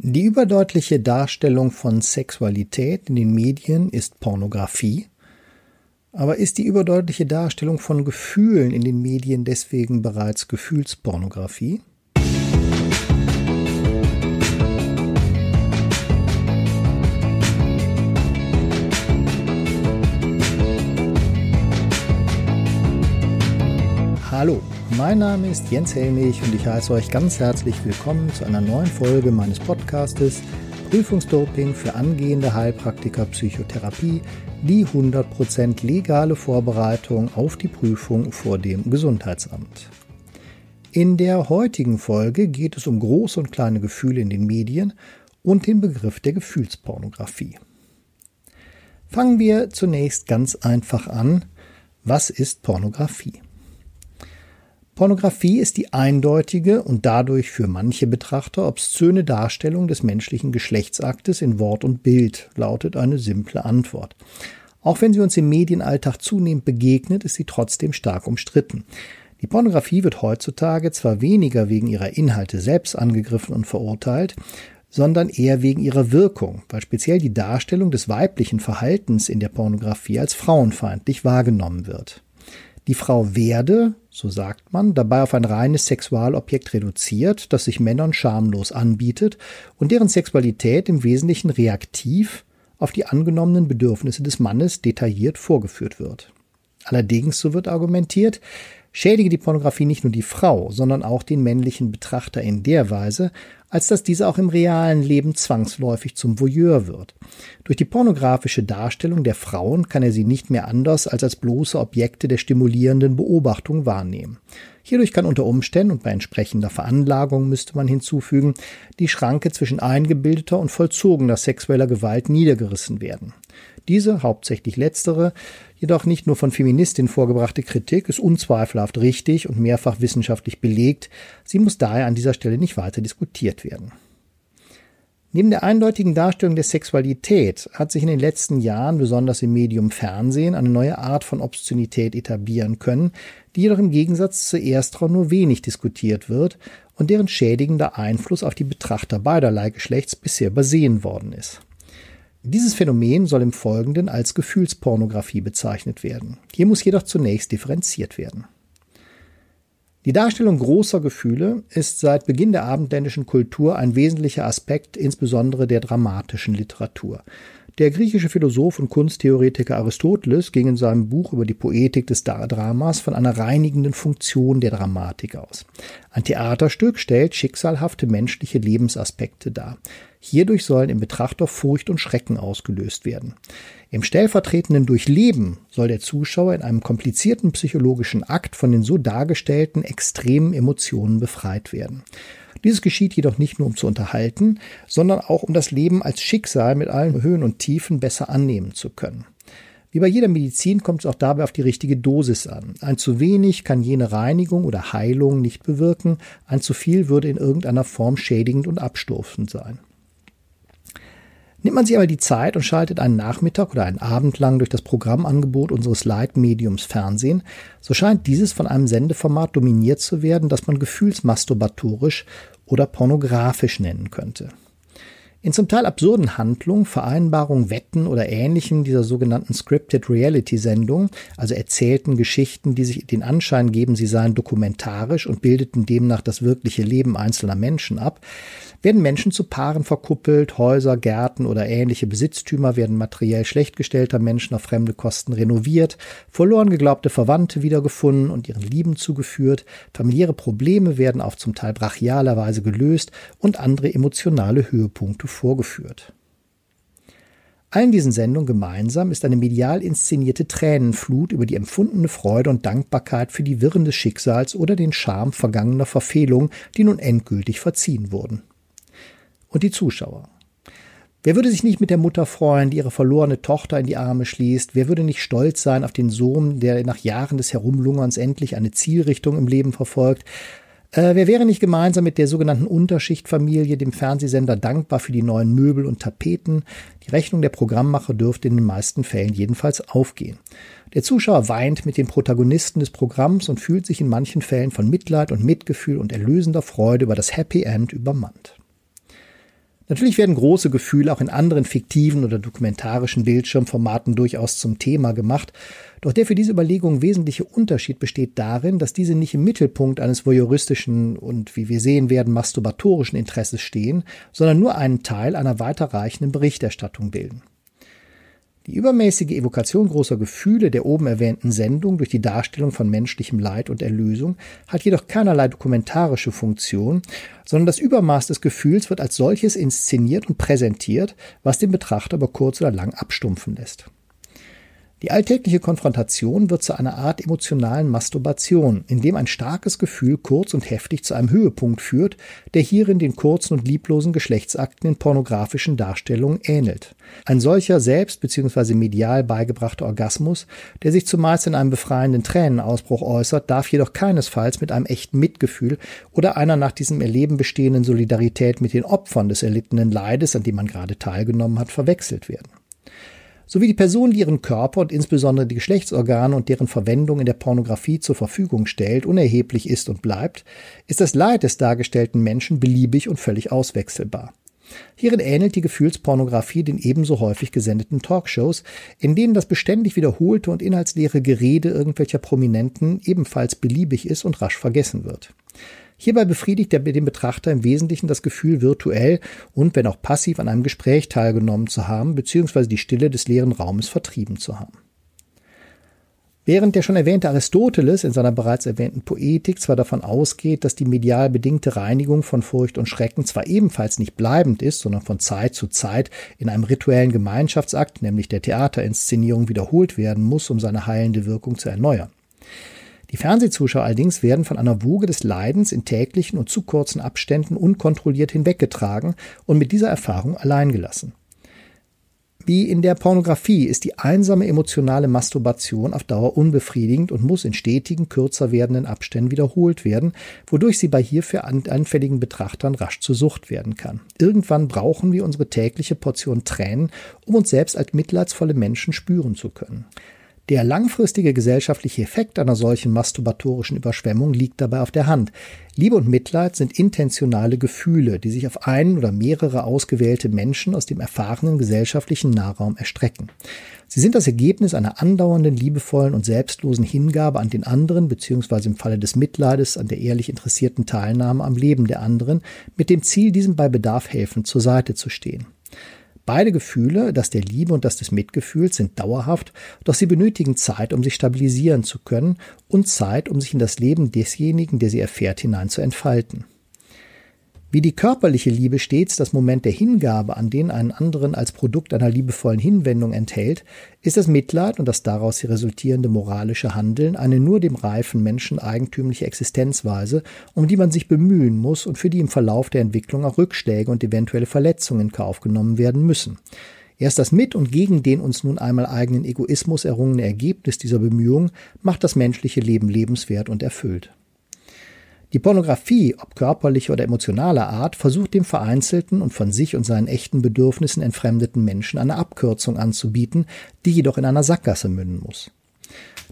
Die überdeutliche Darstellung von Sexualität in den Medien ist Pornografie. Aber ist die überdeutliche Darstellung von Gefühlen in den Medien deswegen bereits Gefühlspornografie? Hallo, mein Name ist Jens Helmich und ich heiße euch ganz herzlich willkommen zu einer neuen Folge meines Podcastes Prüfungsdoping für angehende Heilpraktiker Psychotherapie, die 100% legale Vorbereitung auf die Prüfung vor dem Gesundheitsamt. In der heutigen Folge geht es um große und kleine Gefühle in den Medien und den Begriff der Gefühlspornografie. Fangen wir zunächst ganz einfach an. Was ist Pornografie? Pornografie ist die eindeutige und dadurch für manche Betrachter obszöne Darstellung des menschlichen Geschlechtsaktes in Wort und Bild, lautet eine simple Antwort. Auch wenn sie uns im Medienalltag zunehmend begegnet, ist sie trotzdem stark umstritten. Die Pornografie wird heutzutage zwar weniger wegen ihrer Inhalte selbst angegriffen und verurteilt, sondern eher wegen ihrer Wirkung, weil speziell die Darstellung des weiblichen Verhaltens in der Pornografie als frauenfeindlich wahrgenommen wird. Die Frau werde, so sagt man, dabei auf ein reines Sexualobjekt reduziert, das sich Männern schamlos anbietet und deren Sexualität im Wesentlichen reaktiv auf die angenommenen Bedürfnisse des Mannes detailliert vorgeführt wird. Allerdings, so wird argumentiert, schädige die Pornografie nicht nur die Frau, sondern auch den männlichen Betrachter in der Weise, als dass dieser auch im realen Leben zwangsläufig zum Voyeur wird. Durch die pornografische Darstellung der Frauen kann er sie nicht mehr anders als als bloße Objekte der stimulierenden Beobachtung wahrnehmen. Hierdurch kann unter Umständen und bei entsprechender Veranlagung müsste man hinzufügen, die Schranke zwischen eingebildeter und vollzogener sexueller Gewalt niedergerissen werden. Diese, hauptsächlich letztere, jedoch nicht nur von Feministinnen vorgebrachte Kritik ist unzweifelhaft richtig und mehrfach wissenschaftlich belegt. Sie muss daher an dieser Stelle nicht weiter diskutiert werden. Neben der eindeutigen Darstellung der Sexualität hat sich in den letzten Jahren, besonders im Medium Fernsehen, eine neue Art von Obszönität etablieren können, die jedoch im Gegensatz zu ersterer nur wenig diskutiert wird und deren schädigender Einfluss auf die Betrachter beiderlei Geschlechts bisher übersehen worden ist. Dieses Phänomen soll im Folgenden als Gefühlspornografie bezeichnet werden. Hier muss jedoch zunächst differenziert werden. Die Darstellung großer Gefühle ist seit Beginn der abendländischen Kultur ein wesentlicher Aspekt insbesondere der dramatischen Literatur. Der griechische Philosoph und Kunsttheoretiker Aristoteles ging in seinem Buch über die Poetik des Dramas von einer reinigenden Funktion der Dramatik aus. Ein Theaterstück stellt schicksalhafte menschliche Lebensaspekte dar. Hierdurch sollen im Betrachter Furcht und Schrecken ausgelöst werden. Im stellvertretenden Durchleben soll der Zuschauer in einem komplizierten psychologischen Akt von den so dargestellten extremen Emotionen befreit werden. Dieses geschieht jedoch nicht nur um zu unterhalten, sondern auch um das Leben als Schicksal mit allen Höhen und Tiefen besser annehmen zu können. Wie bei jeder Medizin kommt es auch dabei auf die richtige Dosis an. Ein zu wenig kann jene Reinigung oder Heilung nicht bewirken, ein zu viel würde in irgendeiner Form schädigend und abstufend sein. Nimmt man sich aber die Zeit und schaltet einen Nachmittag oder einen Abend lang durch das Programmangebot unseres Leitmediums Fernsehen, so scheint dieses von einem Sendeformat dominiert zu werden, das man gefühlsmasturbatorisch oder pornografisch nennen könnte. In zum Teil absurden Handlungen, Vereinbarungen, Wetten oder ähnlichen dieser sogenannten Scripted Reality Sendungen, also erzählten Geschichten, die sich den Anschein geben, sie seien dokumentarisch und bildeten demnach das wirkliche Leben einzelner Menschen ab, werden Menschen zu Paaren verkuppelt, Häuser, Gärten oder ähnliche Besitztümer werden materiell schlecht gestellter Menschen auf fremde Kosten renoviert, verloren geglaubte Verwandte wiedergefunden und ihren Lieben zugeführt, familiäre Probleme werden auf zum Teil brachialer Weise gelöst und andere emotionale Höhepunkte vorgeführt. Allen diesen Sendungen gemeinsam ist eine medial inszenierte Tränenflut über die empfundene Freude und Dankbarkeit für die Wirren des Schicksals oder den Charme vergangener Verfehlungen, die nun endgültig verziehen wurden und die Zuschauer. Wer würde sich nicht mit der Mutter freuen, die ihre verlorene Tochter in die Arme schließt? Wer würde nicht stolz sein auf den Sohn, der nach Jahren des Herumlungerns endlich eine Zielrichtung im Leben verfolgt? Äh, wer wäre nicht gemeinsam mit der sogenannten Unterschichtfamilie dem Fernsehsender dankbar für die neuen Möbel und Tapeten? Die Rechnung der Programmmacher dürfte in den meisten Fällen jedenfalls aufgehen. Der Zuschauer weint mit den Protagonisten des Programms und fühlt sich in manchen Fällen von Mitleid und Mitgefühl und erlösender Freude über das Happy End übermannt. Natürlich werden große Gefühle auch in anderen fiktiven oder dokumentarischen Bildschirmformaten durchaus zum Thema gemacht, doch der für diese Überlegung wesentliche Unterschied besteht darin, dass diese nicht im Mittelpunkt eines voyeuristischen und, wie wir sehen werden, masturbatorischen Interesses stehen, sondern nur einen Teil einer weiterreichenden Berichterstattung bilden. Die übermäßige Evokation großer Gefühle der oben erwähnten Sendung durch die Darstellung von menschlichem Leid und Erlösung hat jedoch keinerlei dokumentarische Funktion, sondern das Übermaß des Gefühls wird als solches inszeniert und präsentiert, was den Betrachter über kurz oder lang abstumpfen lässt. Die alltägliche Konfrontation wird zu einer Art emotionalen Masturbation, in dem ein starkes Gefühl kurz und heftig zu einem Höhepunkt führt, der hierin den kurzen und lieblosen Geschlechtsakten in pornografischen Darstellungen ähnelt. Ein solcher selbst bzw. medial beigebrachter Orgasmus, der sich zumeist in einem befreienden Tränenausbruch äußert, darf jedoch keinesfalls mit einem echten Mitgefühl oder einer nach diesem Erleben bestehenden Solidarität mit den Opfern des erlittenen Leides, an dem man gerade teilgenommen hat, verwechselt werden sowie die Person, die ihren Körper und insbesondere die Geschlechtsorgane und deren Verwendung in der Pornografie zur Verfügung stellt, unerheblich ist und bleibt, ist das Leid des dargestellten Menschen beliebig und völlig auswechselbar. Hierin ähnelt die Gefühlspornografie den ebenso häufig gesendeten Talkshows, in denen das beständig wiederholte und inhaltsleere Gerede irgendwelcher Prominenten ebenfalls beliebig ist und rasch vergessen wird. Hierbei befriedigt er dem Betrachter im Wesentlichen das Gefühl, virtuell und wenn auch passiv an einem Gespräch teilgenommen zu haben, beziehungsweise die Stille des leeren Raumes vertrieben zu haben. Während der schon erwähnte Aristoteles in seiner bereits erwähnten Poetik zwar davon ausgeht, dass die medial bedingte Reinigung von Furcht und Schrecken zwar ebenfalls nicht bleibend ist, sondern von Zeit zu Zeit in einem rituellen Gemeinschaftsakt, nämlich der Theaterinszenierung, wiederholt werden muss, um seine heilende Wirkung zu erneuern. Die Fernsehzuschauer allerdings werden von einer Woge des Leidens in täglichen und zu kurzen Abständen unkontrolliert hinweggetragen und mit dieser Erfahrung allein gelassen. Wie in der Pornografie ist die einsame emotionale Masturbation auf Dauer unbefriedigend und muss in stetigen, kürzer werdenden Abständen wiederholt werden, wodurch sie bei hierfür anfälligen Betrachtern rasch zur Sucht werden kann. Irgendwann brauchen wir unsere tägliche Portion Tränen, um uns selbst als mitleidsvolle Menschen spüren zu können. Der langfristige gesellschaftliche Effekt einer solchen masturbatorischen Überschwemmung liegt dabei auf der Hand. Liebe und Mitleid sind intentionale Gefühle, die sich auf einen oder mehrere ausgewählte Menschen aus dem erfahrenen gesellschaftlichen Nahraum erstrecken. Sie sind das Ergebnis einer andauernden, liebevollen und selbstlosen Hingabe an den anderen, beziehungsweise im Falle des Mitleides an der ehrlich interessierten Teilnahme am Leben der anderen, mit dem Ziel, diesem bei Bedarf helfend zur Seite zu stehen. Beide Gefühle, das der Liebe und das des Mitgefühls, sind dauerhaft, doch sie benötigen Zeit, um sich stabilisieren zu können und Zeit, um sich in das Leben desjenigen, der sie erfährt, hinein zu entfalten. Wie die körperliche Liebe stets das Moment der Hingabe an den einen anderen als Produkt einer liebevollen Hinwendung enthält, ist das Mitleid und das daraus resultierende moralische Handeln eine nur dem reifen Menschen eigentümliche Existenzweise, um die man sich bemühen muss und für die im Verlauf der Entwicklung auch Rückschläge und eventuelle Verletzungen in Kauf genommen werden müssen. Erst das mit und gegen den uns nun einmal eigenen Egoismus errungene Ergebnis dieser Bemühungen macht das menschliche Leben lebenswert und erfüllt. Die Pornografie, ob körperlicher oder emotionaler Art, versucht dem vereinzelten und von sich und seinen echten Bedürfnissen entfremdeten Menschen eine Abkürzung anzubieten, die jedoch in einer Sackgasse münden muss.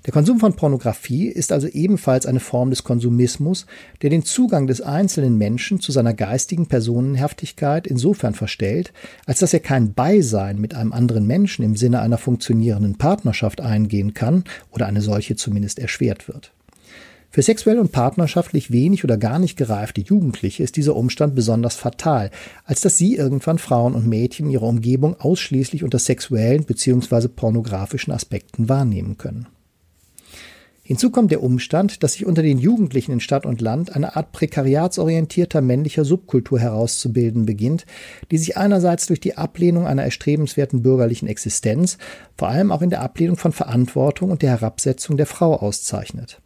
Der Konsum von Pornografie ist also ebenfalls eine Form des Konsumismus, der den Zugang des einzelnen Menschen zu seiner geistigen Personenhaftigkeit insofern verstellt, als dass er kein Beisein mit einem anderen Menschen im Sinne einer funktionierenden Partnerschaft eingehen kann oder eine solche zumindest erschwert wird. Für sexuell und partnerschaftlich wenig oder gar nicht gereifte Jugendliche ist dieser Umstand besonders fatal, als dass sie irgendwann Frauen und Mädchen in ihrer Umgebung ausschließlich unter sexuellen bzw. pornografischen Aspekten wahrnehmen können. Hinzu kommt der Umstand, dass sich unter den Jugendlichen in Stadt und Land eine Art prekariatsorientierter männlicher Subkultur herauszubilden beginnt, die sich einerseits durch die Ablehnung einer erstrebenswerten bürgerlichen Existenz, vor allem auch in der Ablehnung von Verantwortung und der Herabsetzung der Frau auszeichnet.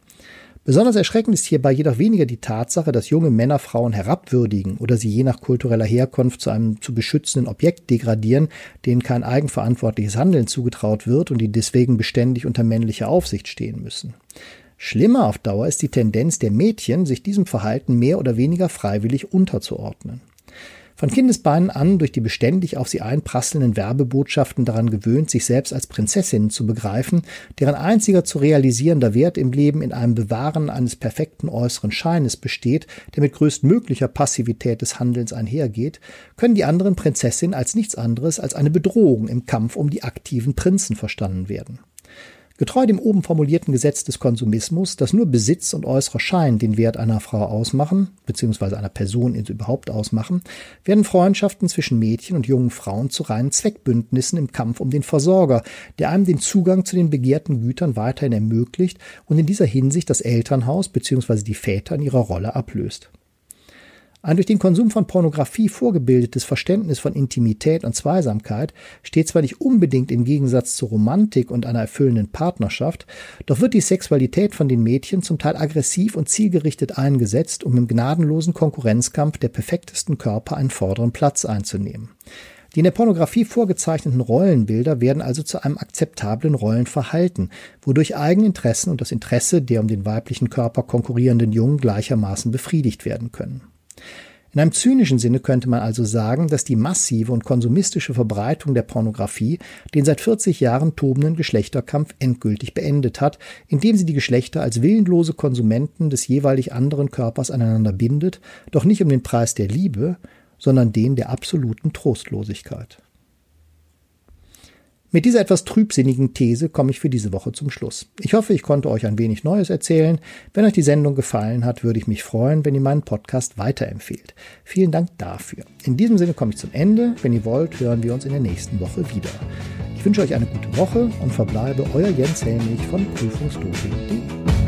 Besonders erschreckend ist hierbei jedoch weniger die Tatsache, dass junge Männer Frauen herabwürdigen oder sie je nach kultureller Herkunft zu einem zu beschützenden Objekt degradieren, denen kein eigenverantwortliches Handeln zugetraut wird und die deswegen beständig unter männlicher Aufsicht stehen müssen. Schlimmer auf Dauer ist die Tendenz der Mädchen, sich diesem Verhalten mehr oder weniger freiwillig unterzuordnen. Von Kindesbeinen an durch die beständig auf sie einprasselnden Werbebotschaften daran gewöhnt, sich selbst als Prinzessinnen zu begreifen, deren einziger zu realisierender Wert im Leben in einem Bewahren eines perfekten äußeren Scheines besteht, der mit größtmöglicher Passivität des Handelns einhergeht, können die anderen Prinzessinnen als nichts anderes als eine Bedrohung im Kampf um die aktiven Prinzen verstanden werden. Getreu dem oben formulierten Gesetz des Konsumismus, dass nur Besitz und äußerer Schein den Wert einer Frau ausmachen, beziehungsweise einer Person überhaupt ausmachen, werden Freundschaften zwischen Mädchen und jungen Frauen zu reinen Zweckbündnissen im Kampf um den Versorger, der einem den Zugang zu den begehrten Gütern weiterhin ermöglicht und in dieser Hinsicht das Elternhaus beziehungsweise die Väter in ihrer Rolle ablöst. Ein durch den Konsum von Pornografie vorgebildetes Verständnis von Intimität und Zweisamkeit steht zwar nicht unbedingt im Gegensatz zur Romantik und einer erfüllenden Partnerschaft, doch wird die Sexualität von den Mädchen zum Teil aggressiv und zielgerichtet eingesetzt, um im gnadenlosen Konkurrenzkampf der perfektesten Körper einen vorderen Platz einzunehmen. Die in der Pornografie vorgezeichneten Rollenbilder werden also zu einem akzeptablen Rollenverhalten, wodurch Eigeninteressen und das Interesse der um den weiblichen Körper konkurrierenden Jungen gleichermaßen befriedigt werden können. In einem zynischen Sinne könnte man also sagen, dass die massive und konsumistische Verbreitung der Pornografie den seit 40 Jahren tobenden Geschlechterkampf endgültig beendet hat, indem sie die Geschlechter als willenlose Konsumenten des jeweilig anderen Körpers aneinander bindet, doch nicht um den Preis der Liebe, sondern den der absoluten Trostlosigkeit. Mit dieser etwas trübsinnigen These komme ich für diese Woche zum Schluss. Ich hoffe, ich konnte euch ein wenig Neues erzählen. Wenn euch die Sendung gefallen hat, würde ich mich freuen, wenn ihr meinen Podcast weiterempfehlt. Vielen Dank dafür. In diesem Sinne komme ich zum Ende. Wenn ihr wollt, hören wir uns in der nächsten Woche wieder. Ich wünsche euch eine gute Woche und verbleibe euer Jens Helmich von prüfungsdoping.de.